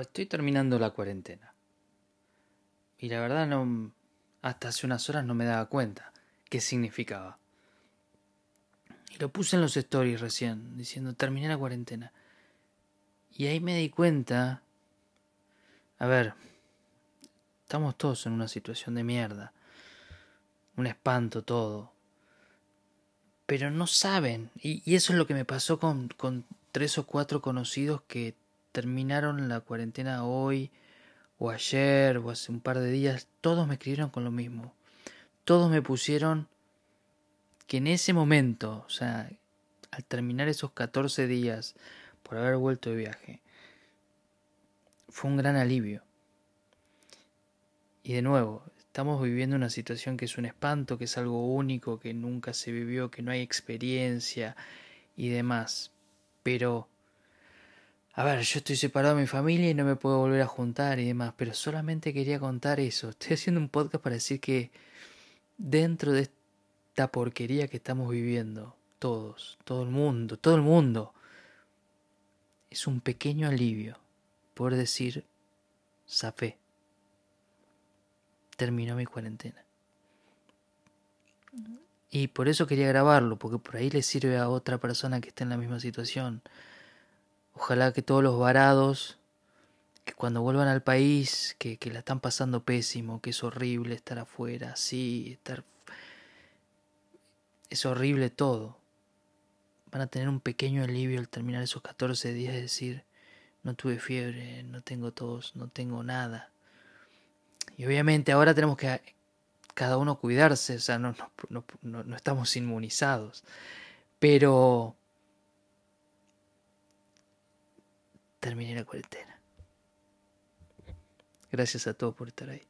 estoy terminando la cuarentena. Y la verdad no hasta hace unas horas no me daba cuenta qué significaba. Y lo puse en los stories recién, diciendo terminé la cuarentena. Y ahí me di cuenta, a ver, estamos todos en una situación de mierda, un espanto todo, pero no saben, y, eso es lo que me pasó con, con tres o cuatro conocidos que terminaron la cuarentena hoy, o ayer, o hace un par de días, todos me escribieron con lo mismo. Todos me pusieron que en ese momento, o sea, al terminar esos 14 días por haber vuelto de viaje, fue un gran alivio. Y de nuevo, estamos viviendo una situación que es un espanto, que es algo único, que nunca se vivió, que no hay experiencia y demás. Pero a ver, yo estoy separado de mi familia y no me puedo volver a juntar y demás, pero solamente quería contar eso. Estoy haciendo un podcast para decir que dentro de esta porquería que estamos viviendo, todos, todo el mundo, todo el mundo, es un pequeño alivio por decir, zafé, terminó mi cuarentena. Y por eso quería grabarlo, porque por ahí le sirve a otra persona que esté en la misma situación Ojalá que todos los varados, que cuando vuelvan al país, que, la están pasando pésimo, que es horrible estar afuera, así, estar... Es horrible todo. Van a tener un pequeño alivio al terminar esos 14 días de decir, no tuve fiebre, no tengo tos, no tengo nada. Y obviamente ahora tenemos que cada uno cuidarse, o sea, no, no, no, no estamos inmunizados. Pero terminé la cuarentena. Gracias a todos por estar ahí.